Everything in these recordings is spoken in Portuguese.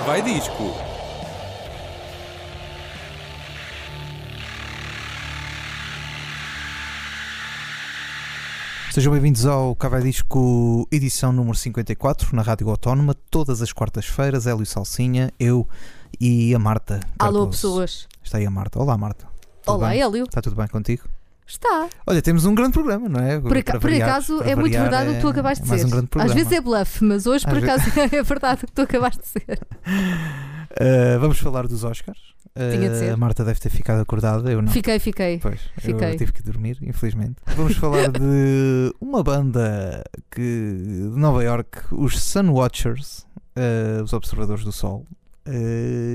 Vai disco. Sejam bem-vindos ao Cavai Disco, edição número 54, na Rádio Autónoma, todas as quartas-feiras, Hélio Salsinha, eu e a Marta. Alô, pessoas. Está aí a Marta. Olá, Marta. Tudo Olá, bem? Hélio. Está tudo bem contigo? Está. Olha, temos um grande programa, não é? Por, aca- por variar- acaso é muito verdade o é- que tu acabaste é de ser. um grande Às vezes é bluff, mas hoje por Às acaso é verdade o que tu acabaste de ser. Uh, vamos falar dos Oscars. Tinha de Uh, ser. A Marta deve ter ficado acordada, eu não. Fiquei, fiquei. Pois, Fiquei. eu tive que dormir, infelizmente. Vamos falar de uma banda que de Nova York, os Sun Watchers, uh, os Observadores do Sol.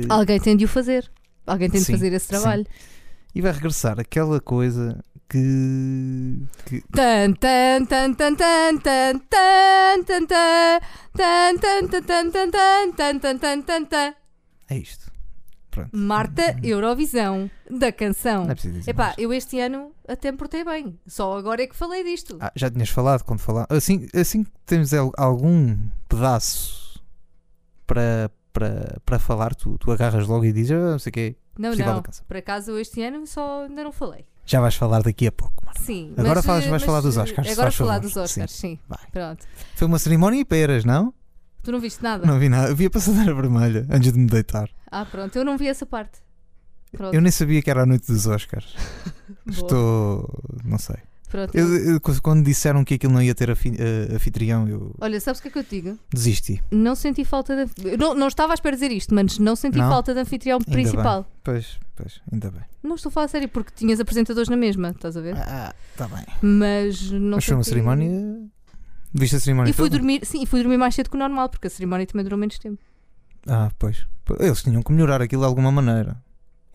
Alguém tem de o fazer. Alguém tem de Sim, fazer esse sim. trabalho. E vai regressar aquela coisa que. que Tan, tan, tan, tan, tan, tan, tan, tan, tan, tan, tan, tan, tan, tan, tan, tan, tan, é isto. Pronto. Marta Eurovisão da canção. Não é preciso dizer Epá, mais. eu este ano até me portei bem. Só agora é que falei disto. Ah, já tinhas falado quando falar. Assim, assim que temos al- algum pedaço para, para, para falar, tu, tu agarras logo e dizes, ah, não sei o quê. não, Festival não. da Canção. Por acaso eu este ano só ainda não falei. Já vais falar daqui a pouco, Marta. Sim. Agora mas, falas- vais mas, falar dos eh, Oscars, Agora faz falar dos Oscars, sim. Vai. Pronto. Foi uma cerimónia e peras, não? Tu não viste nada? Não vi nada. Vi a passadeira vermelha antes de me deitar. Ah, pronto. Eu não vi essa parte. Pronto. Eu nem sabia que era a noite dos Oscars. Estou. Não sei. Pronto. Eu- eu- quando disseram que aquilo não ia ter afi- eh, anfitrião, eu Olha, sabes o que é que eu te digo? desisti. Não senti falta de. Não, não estava à espera de dizer isto, mas não senti Não? falta de anfitrião Ainda principal. Pois, pois, ainda bem. Não estou a falar a sério, porque tinhas apresentadores na mesma, estás a ver? Ah, está bem. Mas não Mas foi uma cerimónia. Viste a cerimónia E fui toda? dormir, sim, e fui dormir mais cedo que o normal, porque a cerimónia também durou menos tempo. Ah, pois. Eles tinham que melhorar aquilo de alguma maneira.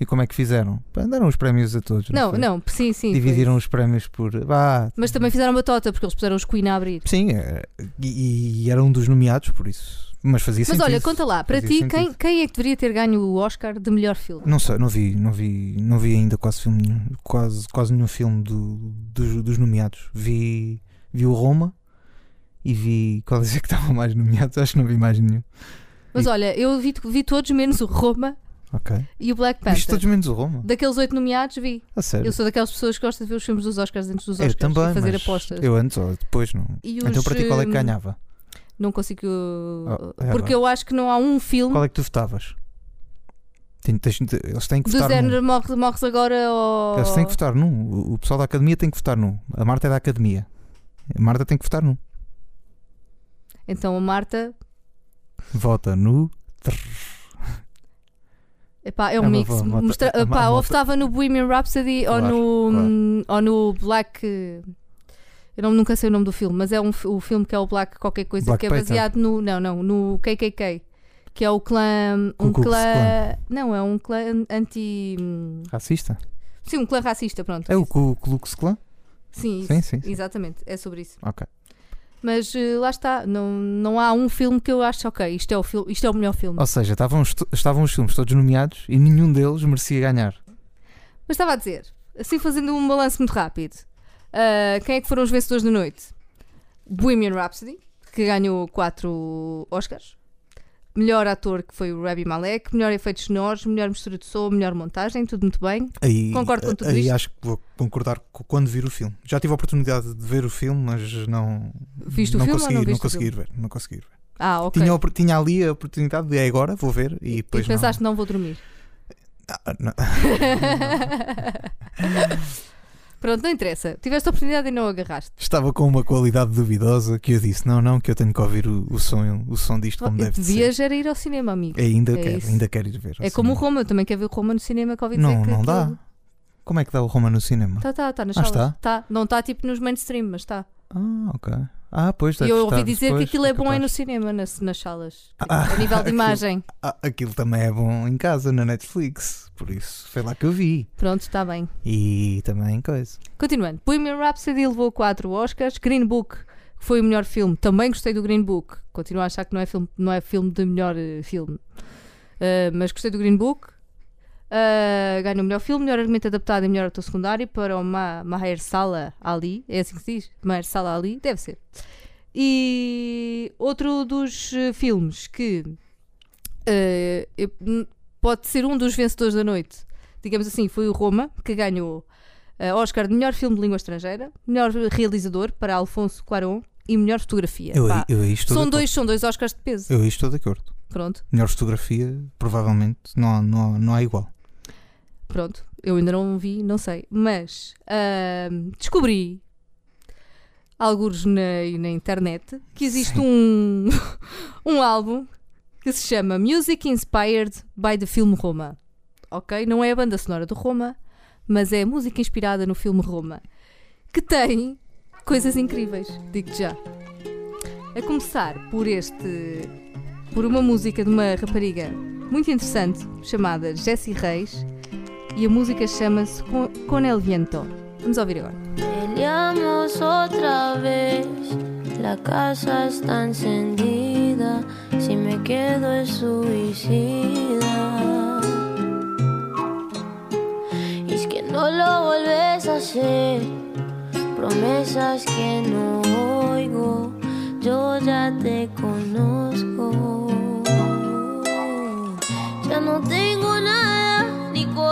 E como é que fizeram? Pá, Deram os prémios a todos. Não, foi? não, sim, sim. Dividiram os prémios por. Vá. Mas também fizeram batota, porque eles puseram os Queen a abrir. Sim, é, e, e era um dos nomeados, por isso. Mas fazia Mas sentido. olha, conta lá, para Fazia ti, quem, quem é que deveria ter ganho o Oscar de melhor filme? Não sei, não vi, não vi, não vi ainda quase filme nenhum, quase, quase nenhum filme do, dos, dos nomeados. Vi, vi o Roma e vi. Qual é que estavam mais nomeados? Acho que não vi mais nenhum. Mas E- olha, eu vi, vi todos menos o Roma Ok. e o Black Viste Panther. todos menos o Roma? Daqueles oito nomeados, vi. A sério. Eu sou daquelas pessoas que gostam de ver os filmes dos Oscars antes dos eu Oscars também, e fazer apostas. Eu antes ou depois não. E Então os, para ti qual é que hum, ganhava? Não consigo. é porque eu acho que não há um filme Qual é que tu votavas? Tem- tens- eles têm que do votar num. género morre, morres agora ou. Eles têm que votar num. O- O pessoal da academia tem que votar num. A Marta é da academia. A Marta tem que votar num. Então a Marta. Vota no. Epá, é um É mix. Mostra, é epá, ou votava no Bohemian Rhapsody ou, Claro, no, claro. hum, ou no Black. Eu não, nunca sei o nome do filme, mas é um, o filme que é o Black qualquer coisa, Black que é baseado no. Não, não, no KKK. Que é o clã. Um clã. Klan. Não, é um clã anti. Racista? Sim, um clã racista, pronto. É o Ku Klux Klan? Sim, Sim, sim, sim. exatamente. É sobre isso. Ok. Mas eh, lá está, não, não há um filme que eu acho, ok, isto é o, fil- isto é o melhor filme. Ou seja, estavam, estavam os filmes todos nomeados e nenhum deles merecia ganhar. Mas estava a dizer, assim fazendo um balanço muito rápido, ah, quem é que foram os vencedores da noite? Bohemian Rhapsody, que ganhou 4 Oscars. Melhor ator, que foi o Rabi Malek. Melhor efeitos sonoros, melhor mistura de som, melhor montagem, tudo muito bem. Aí, Concordo com tudo aí isto. acho que vou concordar co- quando vir o filme. Já tive a oportunidade de ver o filme, mas não. Viste o não filme ou consegui, não não o consegui ver. Não consegui ver. Ah, ok. Tinha, tinha ali a oportunidade de é agora, vou ver e e depois pensaste, não vou dormir. não. Ah, não. Pronto, não interessa. Tiveste a oportunidade e não agarraste. Estava com uma qualidade duvidosa que eu disse: não, não, que eu tenho que ouvir o, o som, o som disto como deve de ser. Devias era ir ao cinema, amigo. Ainda É quero, isso. ainda quero ir ver. É como o. Roma, eu também quero ver o Roma no cinema que ouvi dizer Não, que não dá. aquilo- Como é que dá o Roma no cinema? Tá, tá, tá nas Ah, salas. está? Tá. Não está tipo nos mainstream, mas está. Ah, ok. Ah, pois E eu ouvi dizer que aquilo é bom aí no cinema, nas, nas salas. Ah, a nível de imagem. Ah, aquilo também é bom em casa, na Netflix. Por isso, foi lá que eu vi. Pronto, está bem. E também coisa. Continuando. Bohemian Rhapsody levou 4 Oscars. Green Book foi o melhor filme. Também gostei do Green Book. Continuo a achar que não é filme, não é filme de melhor eh, filme. Uh, mas gostei do Green Book. Uh, ganhou o melhor filme, melhor argumento adaptado e melhor ator secundário para o Ma Mahershala Ali. É assim que se diz? Mahershala Ali? Deve ser. E outro dos eh, filmes que eu- n- pode ser um dos vencedores da noite. Digamos assim, foi o Roma que ganhou eh, Oscar de melhor filme de língua estrangeira, melhor realizador para Alfonso Cuarón e melhor fotografia. Eu, eu estou são, dois, são dois Oscars de peso. Eu estou de acordo. Pronto, Melhor fotografia, provavelmente, não, não, não há igual. Pronto. Eu ainda não vi, não sei. Mas ahm, descobri, alguns na, na internet, que existe um, um álbum que se chama Music Inspired by the Film Roma. Ok? Não é a banda sonora do Roma, mas é a música inspirada no filme Roma. Que tem coisas incríveis, digo já. A começar por este. por uma música de uma rapariga muito interessante chamada Jessie Reis e a música chama-se Con el Viento. Vamos ouvir agora. Peleamos otra vez, la casa está encendida, si me quedo es suicida. Y es que no lo volves a hacer, promesas que no oigo, yo ya te conozco. Ya no tengo nada,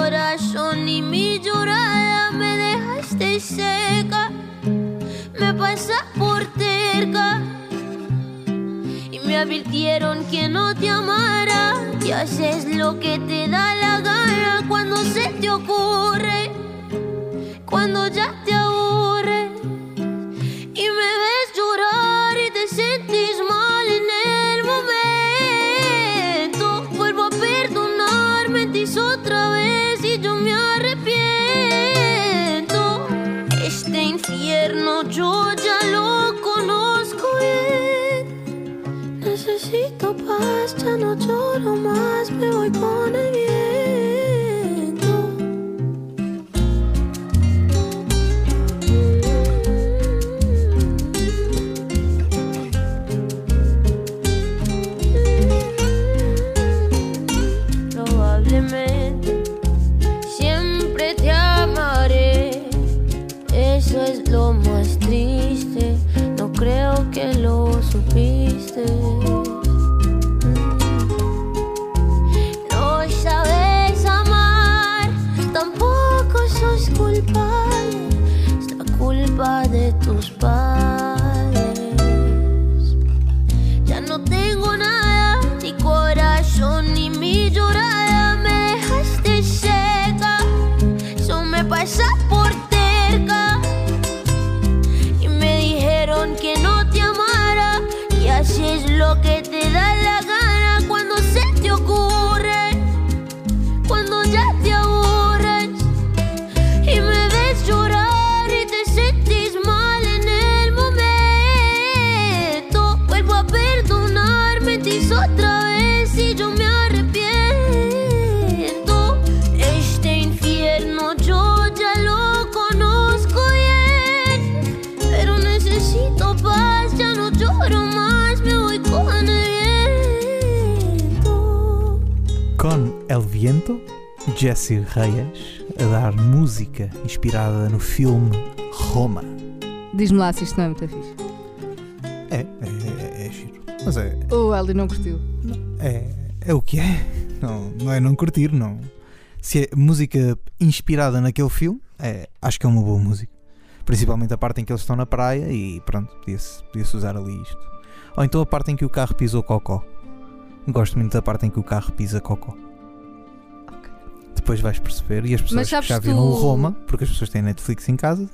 corazón, ni mi llorada. Me dejaste seca, me pasa por terca. Y me advirtieron que no te amara. Y haces lo que te da la gana cuando se te ocurre, cuando ya paz, ya no lloro más, me voy con el de tus Viento, Jesse Reyes a dar música inspirada no filme Roma. Diz-me lá se isto não é muito fixe. É, é, é, é giro. Mas é, O Eli não curtiu. é, é o que é. Não, não é não curtir, não. Se é música inspirada naquele filme, é, acho que é uma boa música. Principalmente a parte em que eles estão na praia e pronto, podia-se podia usar ali isto. Ou então a parte em que o carro pisou cocó. Gosto muito da parte em que o carro pisa cocó. Depois vais perceber. E as pessoas Mas que já viram tu- o Roma, porque as pessoas têm Netflix em casa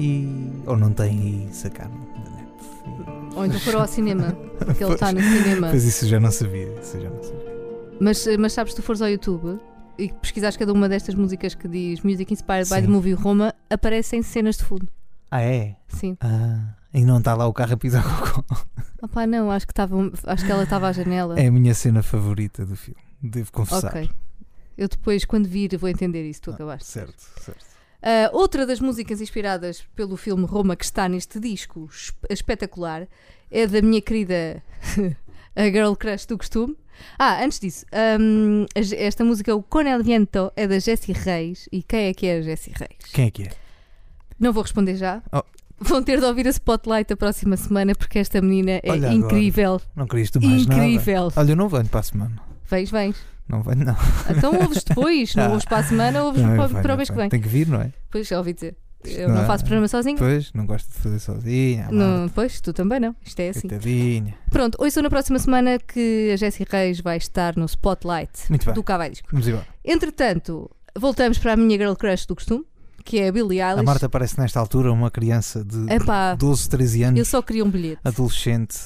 e. ou não têm e sacaram da net. Ou então foram ao cinema, porque ele está no cinema. Pois isso já não sabia. Isso já não sabia. Mas, mas sabes, se tu fores ao YouTube e pesquisares cada uma destas músicas que diz Music Inspired by Sim. the Movie Roma, aparecem cenas de fundo. Ah, é? Sim. Ah, e não está lá o carro a pisar cocó. Opá, não, acho que, estava, acho que ela estava à janela. É a minha cena favorita do filme, devo confessar. ok. Eu depois, quando vir, vou entender isso. Tu Ah, acabaste. Certo, certo. Ah, outra das músicas inspiradas pelo filme Roma que está neste disco esp- espetacular é da minha querida a Girl Crush do costume. Ah, antes disso, Ge- esta música, o Con el Viento, é da Jessie Reis. E quem é que é a Jessie Reis? Quem é que é? Não vou responder já. Oh. Vão ter de ouvir a Spotlight a próxima semana porque esta menina é Olha agora. incrível. Não querias tu mais incrível. nada? Olha, eu não venho para a semana. Vens, vens. Não vai, não. Então ouves depois, não ouves para a semana, ouves não para, venho, para o mês que vem. Tem que vir, não é? Pois já ouvi dizer. Eu Não não é- faço programa sozinho. Pois, não gosto de fazer sozinha. Não, pois, tu também não. Isto é assim. Coitadinha. Pronto, hoje sou na próxima semana que a Jessie Reis vai estar no Spotlight Muito bem. do Cavai Disco. Vamos embora. Entretanto, voltamos para a minha girl crush do costume, que é a Billie Eilish. A Marta parece nesta altura uma criança de Epá, 12, 13 anos, eu só queria um bilhete. adolescente,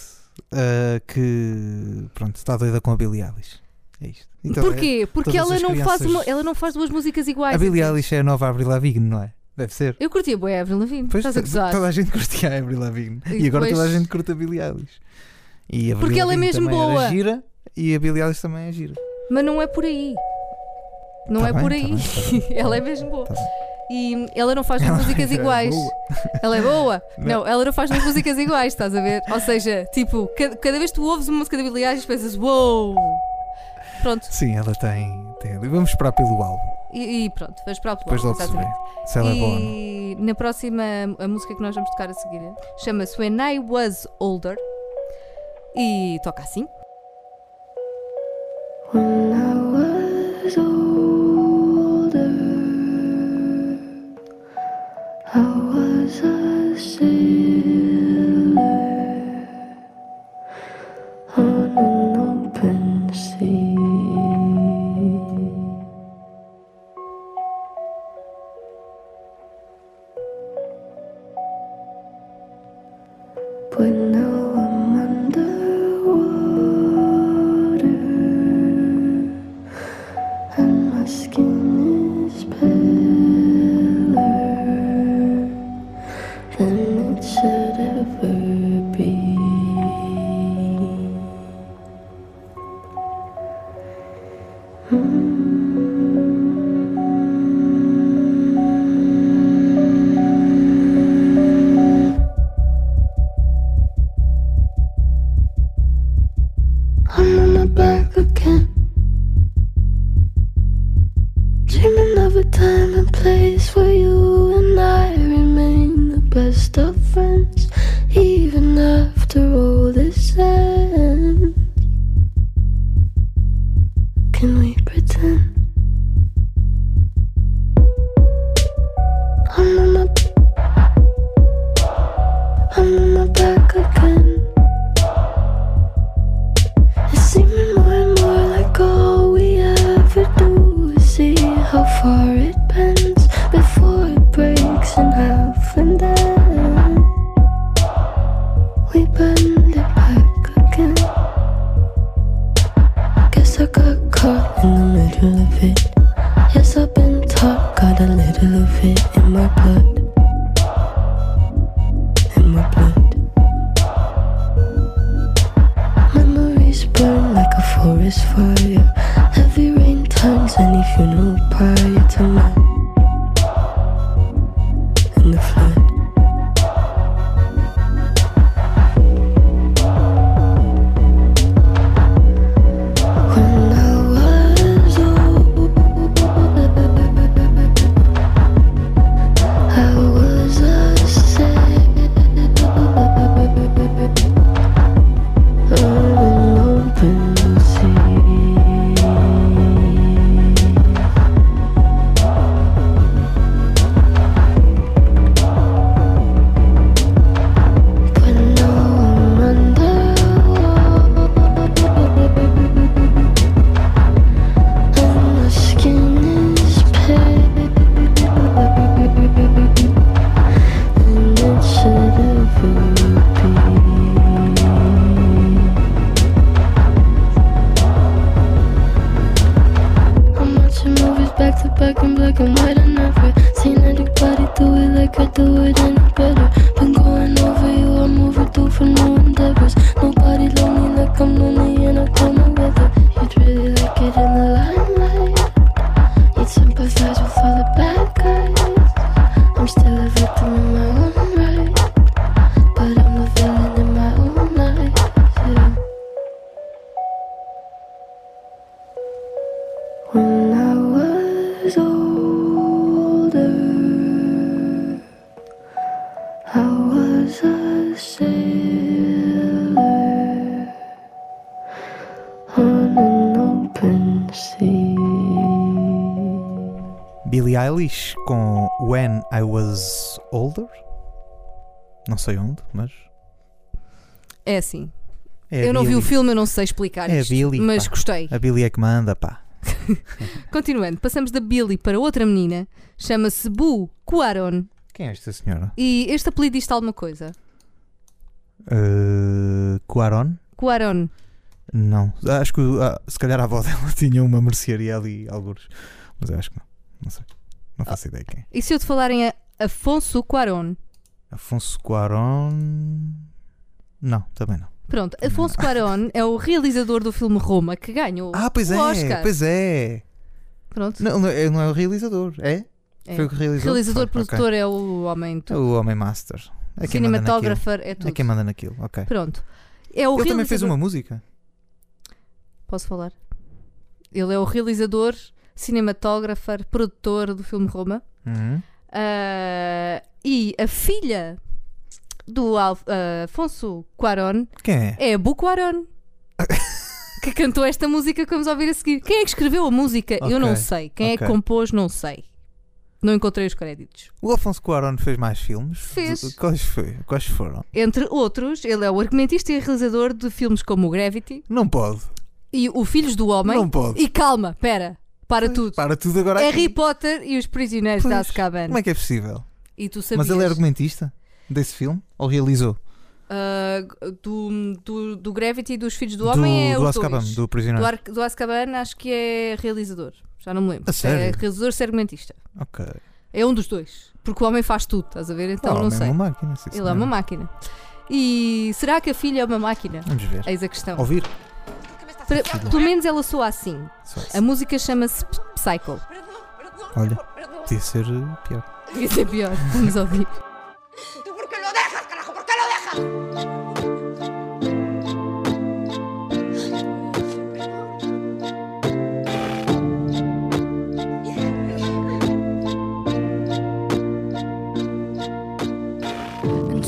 ah, que pronto, está doida com a Billie Eilish. É isto. Então, Porquê? Porque todas ela não, faz uma, ela não faz duas músicas é- iguais. A Billie? Eilish é a nova Avril Lavigne, não é? Deve ser. Eu curtia bué a Avril Lavigne. Pois, Estás a gozar. toda a gente curtia a Avril Lavigne. E E, agora depois- toda a gente curta a Billie Eilish. E a Porque ela é mesmo boa. Era gira, e a Billie Eilish também é gira. Mas não é por aí. Não Tá é bem, por tá aí. bem, tá ela é mesmo boa. Tá bem. E ela não faz duas músicas é iguais. boa. Ela é boa? Não. Ela não faz duas músicas iguais, estás a ver? Ou seja, tipo, cada, cada vez que tu ouves uma música da Billie Eilish pensas, uou! Pronto, Sim, ela tem, tem. Vamos esperar pelo álbum. e, e pronto, vais para o Depois logo se vê se ela é boa ou não. E na próxima, a música que nós vamos tocar a seguir chama-se When I Was Older e toca assim. When I was older, I was a sailor Não sei onde, mas. É assim. É eu não vi o filme, eu não sei explicar É a isto. Billie, mas pá. gostei. A Billie é que manda, pá. Continuando, passamos da Billy para outra menina. Chama-se Bu Cuaron. Quem é esta senhora? E este apelido diz alguma coisa? Uh, Cuaron? Cuaron. Não. Acho que ah, se calhar a avó dela tinha uma mercearia ali, alguns. Mas eu acho que não. Não sei. Não faço Ah. ideia quem. E se eu te falarem a Afonso Cuaron? Afonso Cuaron. Não, também não. Pronto, Afonso Cuaron é o realizador do filme Roma que ganhou Ah, pois o é, Oscar. pois é. Pronto. Não, não é, não é o realizador, é? É. Foi o que realizou? Realizador, Foi, ok. produtor é o homem. É o Homem Master. É quem manda naquilo. Cinematographer é tudo. É quem manda naquilo, ok. Pronto. É o Ele também realizador. fez uma música? Posso falar? Ele é o realizador, cinematógrafo, produtor do filme Roma. Uhum. Ah, e a filha do Al- ah, Afonso Cuarón Quem é? é a Bu Cuarón. que cantou esta música que vamos ouvir a seguir. Quem é que escreveu a música? Eu não sei. Quem é que compôs? Não sei. Não encontrei os créditos. O Afonso Cuarón fez mais filmes? Fez. Quais, foi? Quais foram? Entre outros, ele é o argumentista e realizador de filmes como o Gravity Não pode. e o Filhos do Homem. Não pode. E calma, pera, para tudo. Para tudo agora. Harry aqui. Potter e os Prisioneiros Pois, de Azkaban. Como é que é possível? E tu sabias? Mas ele é argumentista desse filme? Ou realizou? Ah, do, do, do Gravity e dos Filhos do Homem é do o Azkaban, dois. do prisioneiro. Do, Ar do Azkaban acho que é realizador. Já não me lembro. A sério? É realizador se é argumentista. Ok. É um dos dois. Porque o homem faz tudo, estás a ver? Então Oh, não é sei. uma máquina. sim, Ele é uma máquina. E será que a filha é uma máquina? Vamos ver. Eis a questão. Ouvir? Para- pelo menos ela soa assim. Só isso. A música chama-se Psycho. Olha, podia ser uh, pior. Ia ser pior. Vamos ouvir. ¿Tú por qué lo dejas, carajo? ¿Por qué lo dejas?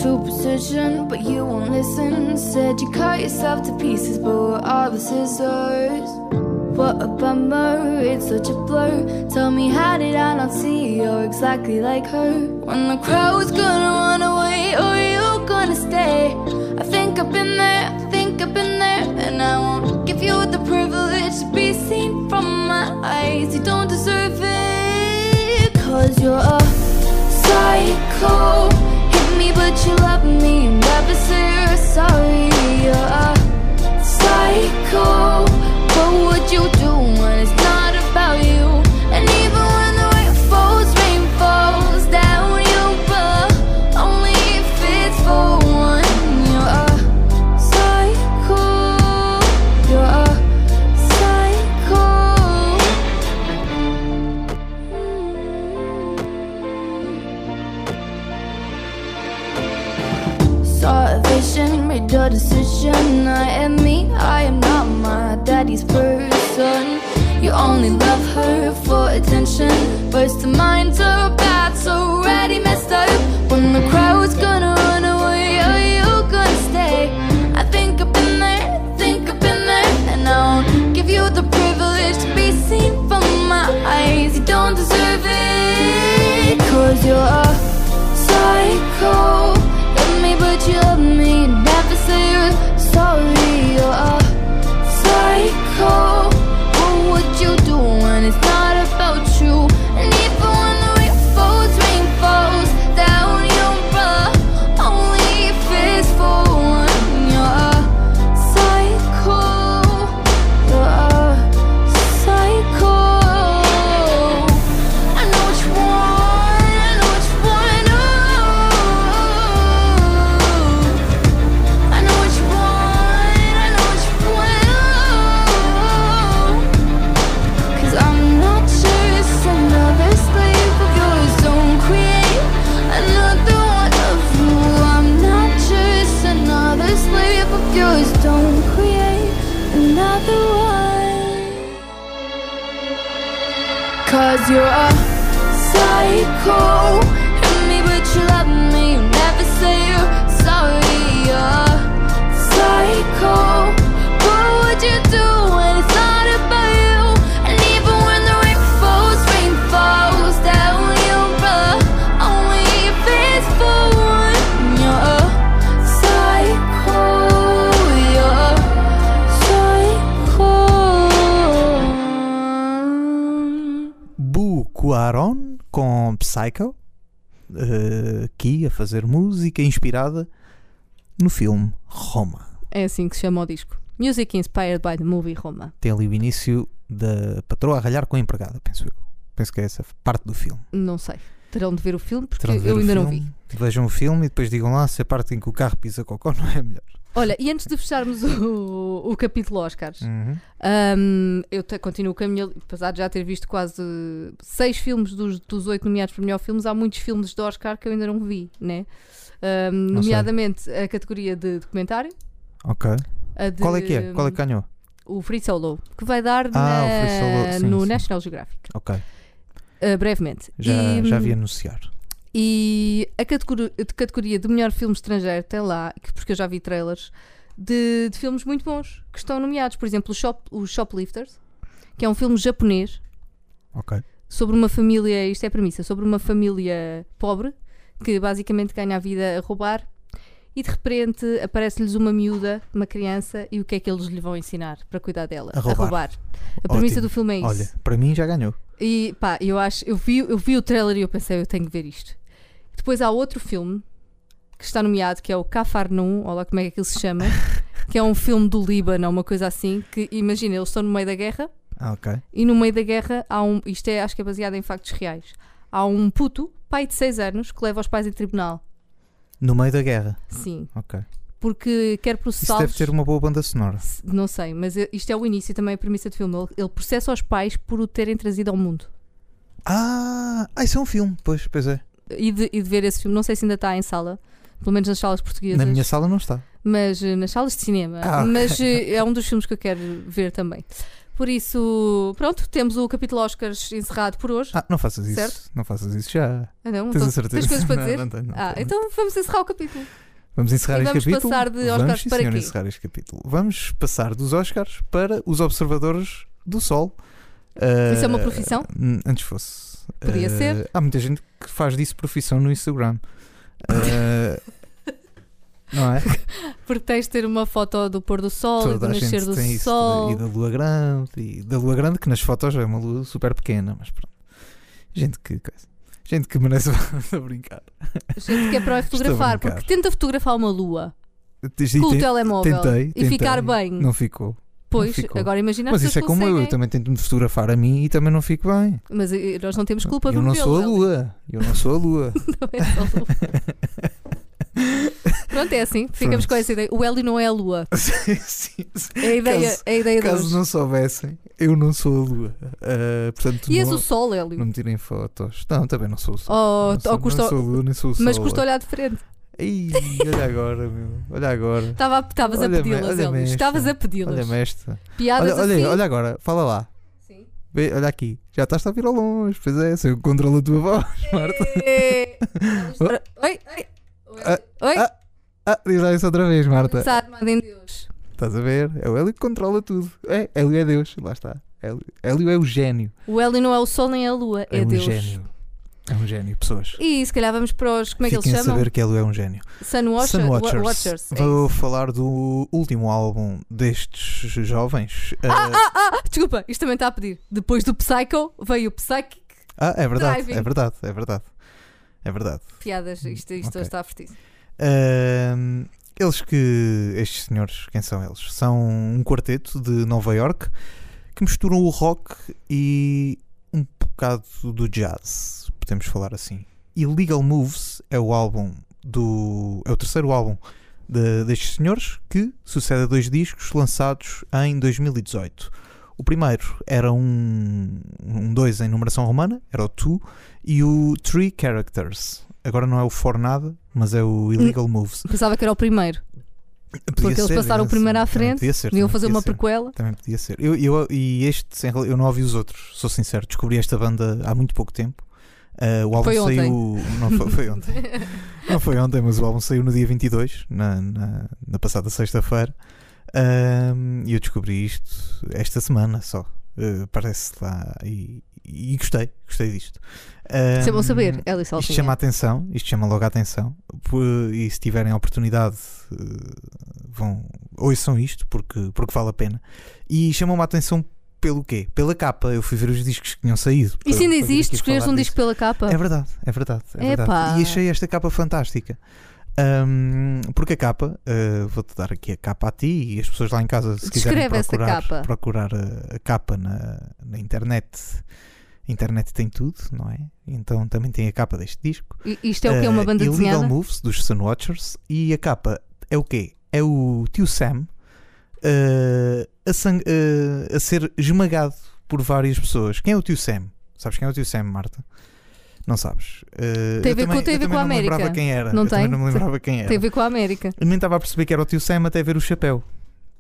Into position, but you won't listen. Said you cut yourself to pieces, but where are the scissors? What a bummer, it's such a blur. Tell me, how did I not see you're exactly like her? When the crowd's gonna run away, or you gonna stay? I think I've been there, I think I've been there, and I won't give you the privilege to be seen from my eyes. You don't deserve it, cause you're a psycho. But you love me. You never say you're sorry. You're a psycho. What would you do when it's not about you? Daddy's person. You only love her for attention. Burst of minds are bad, so already messed up. When the crowd's gonna run away, are you gonna stay? I think I've been there, think I've been there, and I won't give you the privilege to be seen from my eyes. You don't deserve it, cause you're a psycho. Inspirada no filme Roma. É assim que se chama o disco. Music Inspired by the Movie Roma. Tem ali o início da patroa a ralhar com a empregada, penso eu. Penso que é essa parte do filme. Não sei. Terão de ver o filme porque eu ainda não filme, vi. Vejam o filme e depois digam lá se a parte em que o carro pisa cocó não é melhor. Olha, e antes de fecharmos o, o capítulo Oscars, Uhum. hum, eu te- continuo com a minha. Apesar de já ter visto quase seis filmes dos, dos oito nomeados para melhor filmes, há muitos filmes de Oscar que eu ainda não vi, né? Hum, Não sei. nomeadamente a categoria de documentário. Ok. De, Qual é que é? Qual é que ganhou? O Free Solo, que vai dar Ah, na- sim, no sim. National Geographic, Ok. uh, brevemente. Já, E, já hum, vi anunciar. E a categoria, a categoria de melhor filme estrangeiro tem lá, que- porque eu já vi trailers, de, de filmes muito bons que estão nomeados. Por exemplo, o, Shop, o Shoplifters, que é um filme japonês Ok. sobre uma família, isto é a premissa, sobre uma família pobre que basicamente ganha a vida a roubar e de repente aparece-lhes uma miúda, uma criança, e o que é que eles lhe vão ensinar para cuidar dela? A roubar. A premissa Ótimo. do filme é isso. Olha, para mim já ganhou. E pá, eu acho, eu vi, eu vi o trailer e eu pensei, eu tenho que ver isto. Depois há outro filme que está nomeado, que é o Cafarnum, lá como é que aquilo se chama, que é um filme do Líbano, uma coisa assim, que imagina, eles estão no meio da guerra Ah, ok. e no meio da guerra há um, isto é, acho que é baseado em factos reais. Há um puto, pai de 6 anos, que leva os pais em tribunal. No meio da guerra. Sim, Ok. porque quer Isso processá-los. deve ter uma boa banda sonora. Não sei, mas isto é o início também a premissa do filme. Ele, processa os pais por o terem trazido ao mundo. Ah, ah, isso é um filme. Pois, pois é. e de, e de ver esse filme. Não sei se ainda está em sala, pelo menos nas salas portuguesas, Na minha sala não está. mas eh, nas salas de cinema. Ah, ok. Mas eh, é um dos filmes que eu quero ver também. Por isso, pronto, temos o capítulo Oscars encerrado por hoje. Ah, não faças isso. Certo. Não faças isso já. Ah, não? Tens Então, a certeza? tens coisas para Não, dizer? não tenho, não ah, então vamos encerrar o capítulo. Vamos encerrar E este vamos capítulo. passar de Oscars vamos, para senhor, quê? encerrar este capítulo. Vamos passar dos Oscars para os observadores do Sol. Isso é uma Ah, profissão? Antes fosse. Podia Ah, ser. Há muita gente que faz disso profissão no Instagram. Ah, não é? Porque tens de ter uma foto do pôr do sol e do Toda nascer do tem isso. sol. E da lua grande. E da lua grande, que nas fotos é uma lua super pequena, mas pronto. Gente que. coisa. Gente que merece a brincar. Gente que é para fotografar, porque tenta fotografar uma lua com o telemóvel tentei, e tentei. ficar bem. Não ficou. pois, ficou. agora imagina as Mas isso é como eu, eu também tento me fotografar a mim e também não fico bem. Mas eh, nós não temos culpa eu do não modelo, sou a lua. Eu não sou a lua. Não é só a lua. Pronto, é assim. Ficamos Pronto. com essa ideia. O Hélio não é a lua. Sim, sim, sim. É a ideia, Caso- é a ideia de Caso hoje. não soubessem, eu não sou a lua. Ah, portanto, E és não, o sol, Hélio. não me tirem fotos. Não, também não sou o sol. Oh, não, sou, custa- não sou a lua, nem sou o sol. mas custa olhar de frente. Ih, olha agora, meu. Olha agora. Estava- Estavas a pedi-las, Hélio. esta. Estavas a pedi-las. Olha-me esta. Piadas Olha, olha, assim. olha agora, fala lá. Sim. Vê, olha aqui. Já estás a vir ao longe. Pois é, se eu controlo a tua voz, Marta. É. Oi, oi. Ah, Oi. ah. Ah, diz lá isso outra vez, Marta. Está armado em Deus. Estás a ver? É o Hélio que controla tudo. É, Hélio é Deus. Lá está. Hélio, Hélio é o gênio. O Hélio não é o sol nem a lua, é, um Deus. gênio. É um gênio, pessoas. E se calhar vamos para os. Como é que Fiquem eles a chamam? saber que Hélio é um gênio. Sun, Watcher, Sun Wa- Watchers. Watchers. é Vou falar do último álbum destes jovens. Ah, Ah, ah, ah, desculpa, isto também está a pedir. Depois do Psycho veio o Psychic. ah, é verdade, Driving. é verdade, é verdade. É verdade. Piadas, isto, isto Ok. hoje está a fortíssimo. Ahm, eles que. Estes senhores, quem são eles? São um quarteto de Nova York que misturam o rock e um bocado do jazz, podemos falar assim. Illegal Moves é o álbum do. é o terceiro álbum de- destes senhores que sucede a dois discos lançados em 2018. O primeiro era um, um dois em numeração romana, era o Two, e o Three Characters. Agora não é o For Nada, mas é o Illegal Moves. Pensava que era o primeiro. Podia Porque eles passaram o primeiro à frente, também fazer uma ser. prequela. Também podia ser. Eu, eu, e este, eu não ouvi os outros, sou sincero. Descobri esta banda há muito pouco tempo. Ah, o álbum Foi ontem. saiu. Não foi, foi ontem. Não foi ontem, mas o álbum saiu no dia 22, na, na, na passada sexta-feira. Ahm, E eu descobri isto esta semana só. Ah, parece lá. E, e gostei, gostei disto. Isso é bom saber, Hélio Isto chama a atenção, isto chama logo a atenção. E se tiverem a oportunidade, eh, vão, ouçam isto porque, porque vale a pena. E chamou-me a atenção pelo quê? Pela capa. Eu fui ver os discos que tinham saído. Isso ainda existe? falar um disso. disco pela capa? É verdade, é verdade. É Epá. verdade. E achei esta capa fantástica. Ahm, porque a capa, ah, vou-te dar aqui a capa a ti e as pessoas lá em casa, se quiserem Descreve essa procurar, capa. procurar a, a capa na, na internet. A internet tem tudo, não é? Então também tem a capa deste disco. Isto é o que? É uma Ah, banda Illegal desenhada? Moves dos Sunwatchers e a capa é o quê? É o tio Sam ah, a, sang- ah, a ser esmagado por várias pessoas. Quem é o tio Sam? Sabes quem é o tio Sam, Marta? Não sabes. Ah, Tem a ver com- também, tem a ver com a não me lembrava América. quem era. Não eu tem? não me lembrava quem era. Tem a ver com a América. Eu nem estava a perceber que era o tio Sam até ver o chapéu.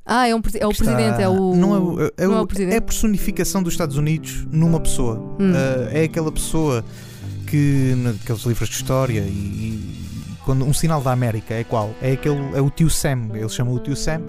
Ah, é, um é o está- presidente, é o. Não é, o, é, não é o- o presidente? é a personificação dos Estados Unidos numa pessoa. Hum. Ah, é aquela pessoa que naqueles livros de história e, e quando um sinal da América é qual? É aquele é o tio Sam, eles chamam o tio Sam,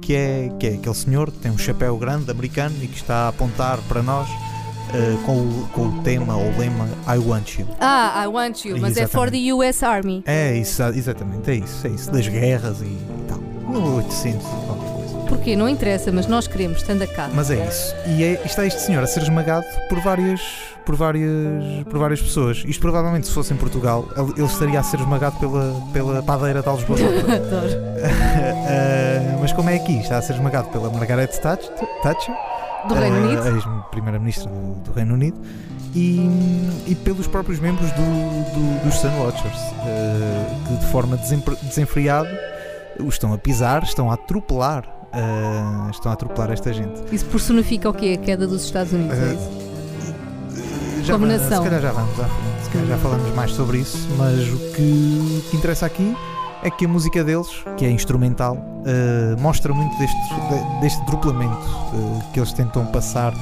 que é, que é aquele senhor que tem um chapéu grande americano e que está a apontar para nós ah, com, o, com o tema ou lema I want you. Ah, I want you, mas é for the US Army. É isso, exatamente, é isso, é isso, das guerras e, e tal. 1800 e qualquer coisa. Porquê? Não interessa, mas nós queremos, estando cá. Mas é isso. E é, está este senhor a ser esmagado por várias, por várias, por várias pessoas. Isto provavelmente se fosse em Portugal, ele estaria a ser esmagado pela, pela padeira de Barroso. Adoro. Ah, mas como é aqui? Está a ser esmagado pela Margaret Thatcher, Do Reino ah, Unido. a ex-primeira-ministra do, do Reino Unido, e, e pelos próprios membros do, do- dos Sunwatchers, ah, que de forma desenfreada os estão a pisar, estão a atropelar. Ah, estão a atropelar esta gente. Isso personifica o quê? A queda dos Estados Unidos, é isso? Já Como nação. Se calhar já vamos à frente, se calhar já falamos mais sobre isso, mas o que, que interessa aqui é que a música deles, que é instrumental, eh, mostra muito deste, de- deste duplamento eh, que eles tentam passar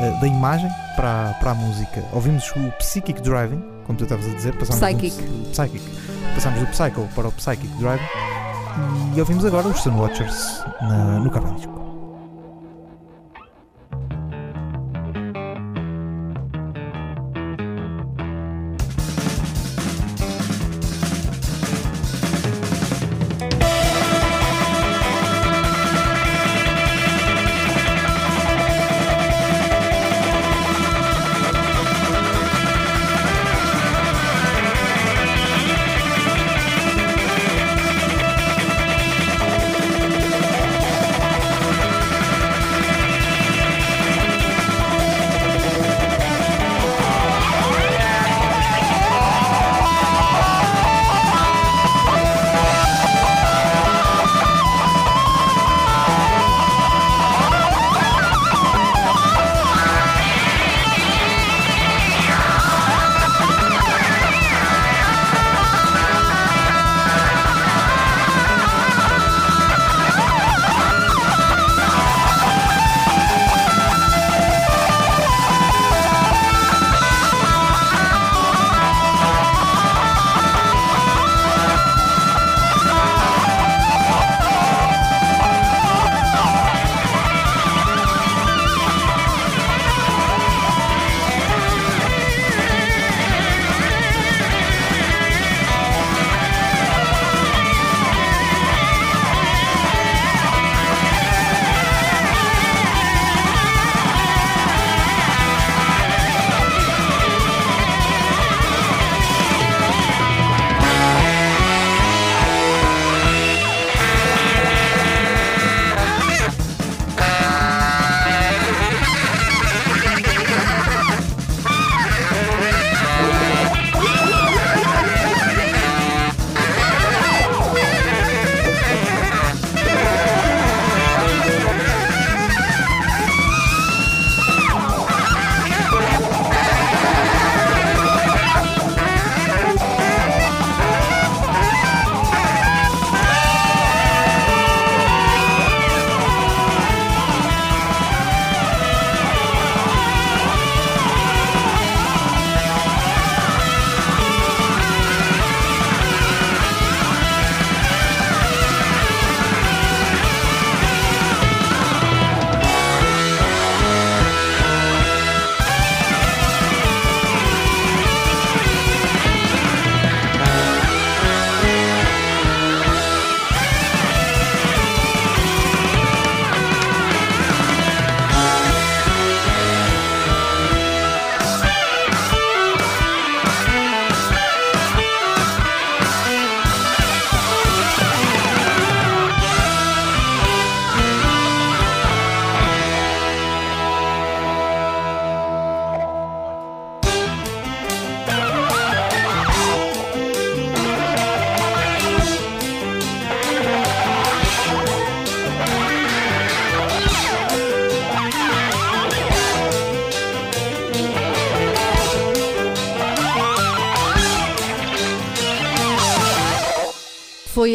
eh, da imagem para, a- para a música. Ouvimos o Psychic Driving, como tu estavas a dizer, passámos Psychic. Do, Psychic. Passámos do Psycho para o Psychic Driving e ouvimos agora os Sunwatchers na, no Cabo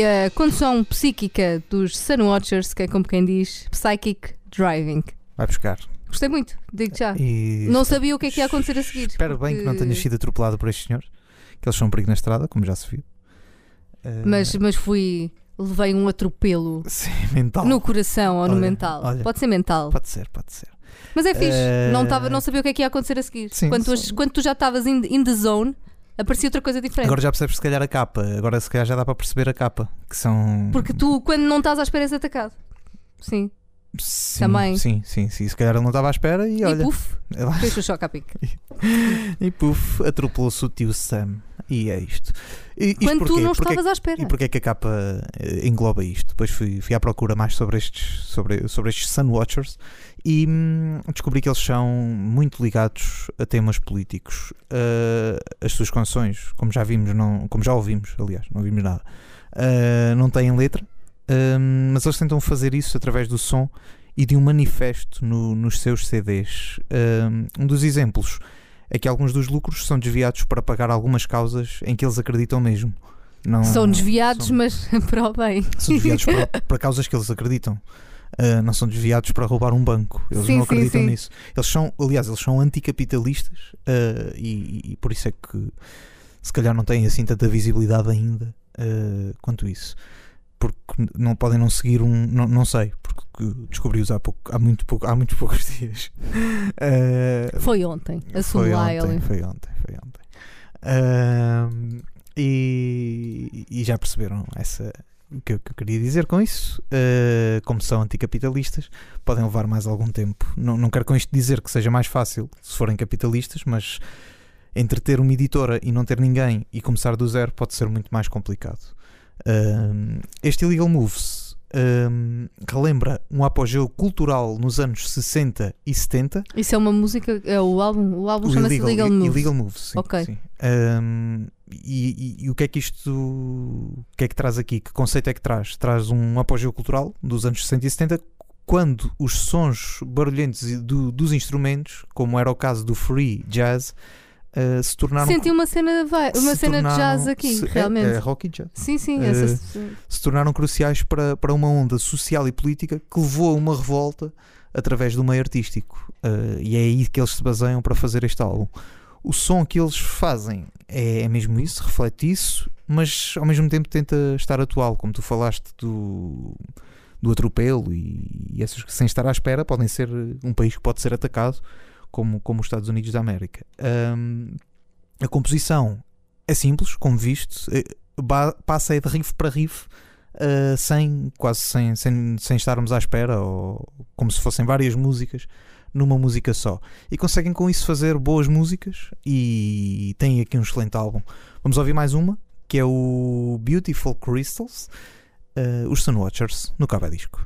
a condução psíquica dos Sunwatchers, que é como quem diz Psychic Driving. Vai buscar. Gostei muito, digo já. E Não sabia o que é que ia acontecer a seguir. Espero bem que não porque- tenhas sido atropelado por estes senhores, que eles são um perigo na estrada, como já se viu. Eh, Mas, mas fui. Levei um atropelo Sim, mental. no coração ou no Olha, mental. olha. Pode ser mental. Pode ser, pode ser. Mas é fixe. Eh, Não, tava, não sabia o que é que ia acontecer a seguir. Sim, quando, tu, quando tu já estavas in, in the zone, aparecia outra coisa diferente. Agora já percebes se calhar a capa, agora se calhar já dá para perceber a capa, que são. Porque tu, quando não estás à espera, és atacado. Sim. Sim, também. Sim, sim, sim. Se calhar ele não estava à espera e, E olha. puf, ela- fez o choque a pique. e puf, atropelou-se o tio Sam. E é isto. E, Quando tu porquê? não Porquê- estavas à espera. E porquê é que a capa eh, engloba isto? Depois fui, fui à procura mais sobre estes, sobre, sobre estes Sunwatchers e hum, descobri que eles são muito ligados a temas políticos. Uh, as suas canções, como já vimos, não, como já ouvimos, aliás, não ouvimos nada, uh, não têm letra, hum, mas eles tentam fazer isso através do som e de um manifesto no- nos seus CDs. Um, um dos exemplos é que alguns dos lucros são desviados para pagar algumas causas em que eles acreditam mesmo. Não, São desviados, são- mas para o bem. são desviados para, para causas que eles acreditam. Uh, não são desviados para roubar um banco. Eles Sim, não sim, acreditam sim. nisso. Eles são, aliás, eles são anticapitalistas uh, e, e por isso é que se calhar não têm assim tanta visibilidade ainda uh, quanto isso. Porque não podem não seguir um. Não, não sei, porque descobri-os há, pouco, há, muito pouco, há muito poucos dias. Foi ontem. Assume foi lá ontem, ele. foi ontem, foi ontem. E, e já perceberam essa, que eu, que eu queria dizer com isso. Ah, como são anticapitalistas, podem levar mais algum tempo. Não, não quero com isto dizer que seja mais fácil se forem capitalistas, mas entre ter uma editora e não ter ninguém e começar do zero pode ser muito mais complicado. Ahm, este Illegal Moves ahm, relembra um apogeu cultural nos anos 60 e 70 Isso é uma música. É o álbum. O álbum chama-se Legal, Moves. Illegal Moves, sim. Ok. sim. Um, e, e- e o que é que isto o que é que traz aqui? Que conceito é que traz? Traz um apogeu cultural dos anos 60 e 70 quando os sons barulhentos do- dos instrumentos, como era o caso do free jazz, uh, se tornaram Senti uma cena, vai, uma cena de jazz tornaram- aqui, se- é- realmente. é rock e jazz Sim, sim. Eh, essa- se tornaram cruciais para, para uma onda social e política que levou a uma revolta através do meio artístico. Uh, e é aí que eles se baseiam para fazer este álbum. O som que eles fazem é, é mesmo isso, reflete isso, mas ao mesmo tempo tenta estar atual, como tu falaste do, do atropelo e, e essas que sem estar à espera podem ser um país que pode ser atacado, como, como os Estados Unidos da América. Um, a composição é simples, como visto, eh, passa de riff para riff uh, sem quase sem, sem, sem estarmos à espera ou como se fossem várias músicas numa música só. E conseguem com isso fazer boas músicas e têm aqui um excelente álbum. Vamos ouvir mais uma que é o Beautiful Crystals uh, os Sunwatchers no Cava Disco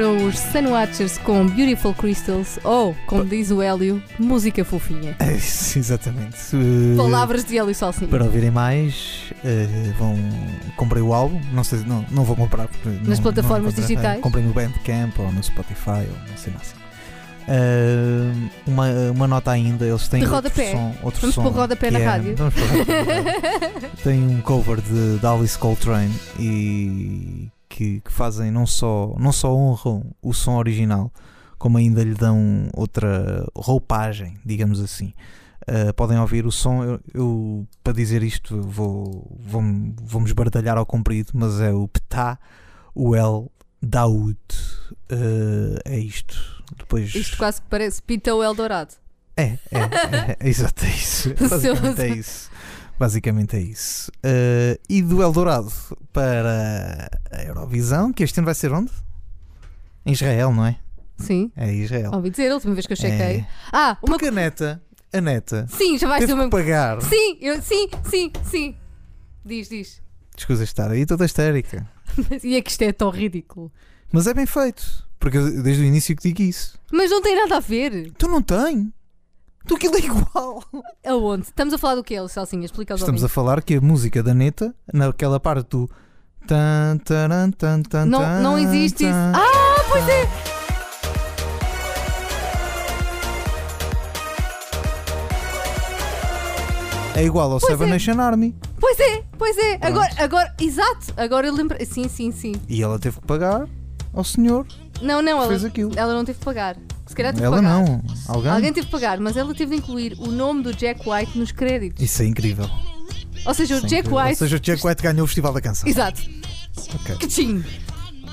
Foram os Sunwatchers com Beautiful Crystals, ou, como diz o Hélio, música fofinha. É isso, exatamente. Uh, Palavras de Hélio Salsinha. Para ouvirem mais, uh, vão. Comprei o álbum, não sei, não, não vou comprar. porque Nas não- plataformas não digitais? Comprei no Bandcamp ou no Spotify ou não sei nada. Uh, uma, uma nota ainda, eles têm outro som. Outro Vamos som pôr rodapé na é- rádio. Vamos pôr rodapé. Tem um cover de, de Alice Coltrane e que, que fazem não só, não só honram o som original, como ainda lhe dão outra roupagem, digamos assim. Uh, podem ouvir o som. Eu, eu, para dizer isto, eu vou, vou, vou-me esbardalhar ao comprido, mas é o Ptah Well Daoud. Uh, é isto. Depois. Isto quase que parece Pita o Eldorado. É, é, é, é, exato, é isso. Basicamente é isso. Basicamente é isso. Uh, e do Eldorado para a Eurovisão, que este ano vai ser onde? Em Israel, não é? Sim, É Israel. ouvi dizer, a última vez que eu chequei. É. Ah, uma Porque a neta, a neta, Sim, já vai ser uma. pagar. Sim, eu, sim, sim, sim. Diz, diz. Desculpa estar aí toda histérica. E é que isto é tão ridículo. Mas é bem feito. Porque eu desde o início que digo isso. Mas não tem nada a ver. Tu não tem. Tu aquilo é igual. Aonde? Estamos a falar do que, Salsinha? Explica aos Estamos a ouvintes. falar que a música da neta, naquela parte do. Tan, taran, tan, tan, Não, tan, não existe isso. tan. Ah, pois é! É igual ao Pois Seven é. Nation Army. Pois é, pois é. Agora, agora, exato. Agora eu lembro. Sim, sim, sim. E ela teve que pagar ao senhor Não, não, ela, fez aquilo. ela não teve que pagar. Se calhar teve Ela pagar. não. Alguém? Alguém teve que pagar, mas ela teve de incluir o nome do Jack White nos créditos. Isso é incrível. Ou seja, Isso o é Jack incrível. White. Ou seja, o Jack White ganhou o Festival da Canção. Exato. Ok. Que tchim.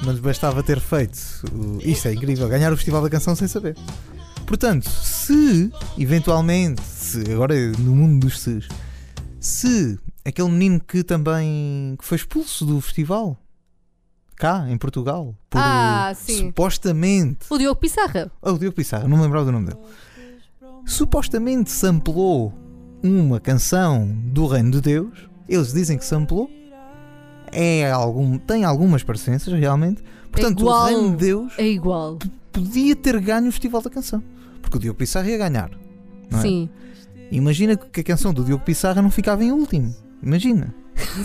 Mas bastava ter feito. o- Isto é incrível. Ganhar o Festival da Canção sem saber. Portanto, se eventualmente, se, agora é no mundo dos se's, se aquele menino que também que foi expulso do festival cá em Portugal por Ah, sim. supostamente O Diogo Pissarra. Oh, o Diogo Pissarra, não me lembrava do nome dele. Supostamente samplou uma canção do Reino de Deus. Eles dizem que samplou. É algum, tem algumas parecenças, realmente. Portanto, igual. o Reino de Deus É igual. podia ter ganho o Festival da Canção. Porque o Diogo Pissarra ia ganhar. é? Sim. Imagina que a canção do Diogo Pissarra não ficava em último. Imagina.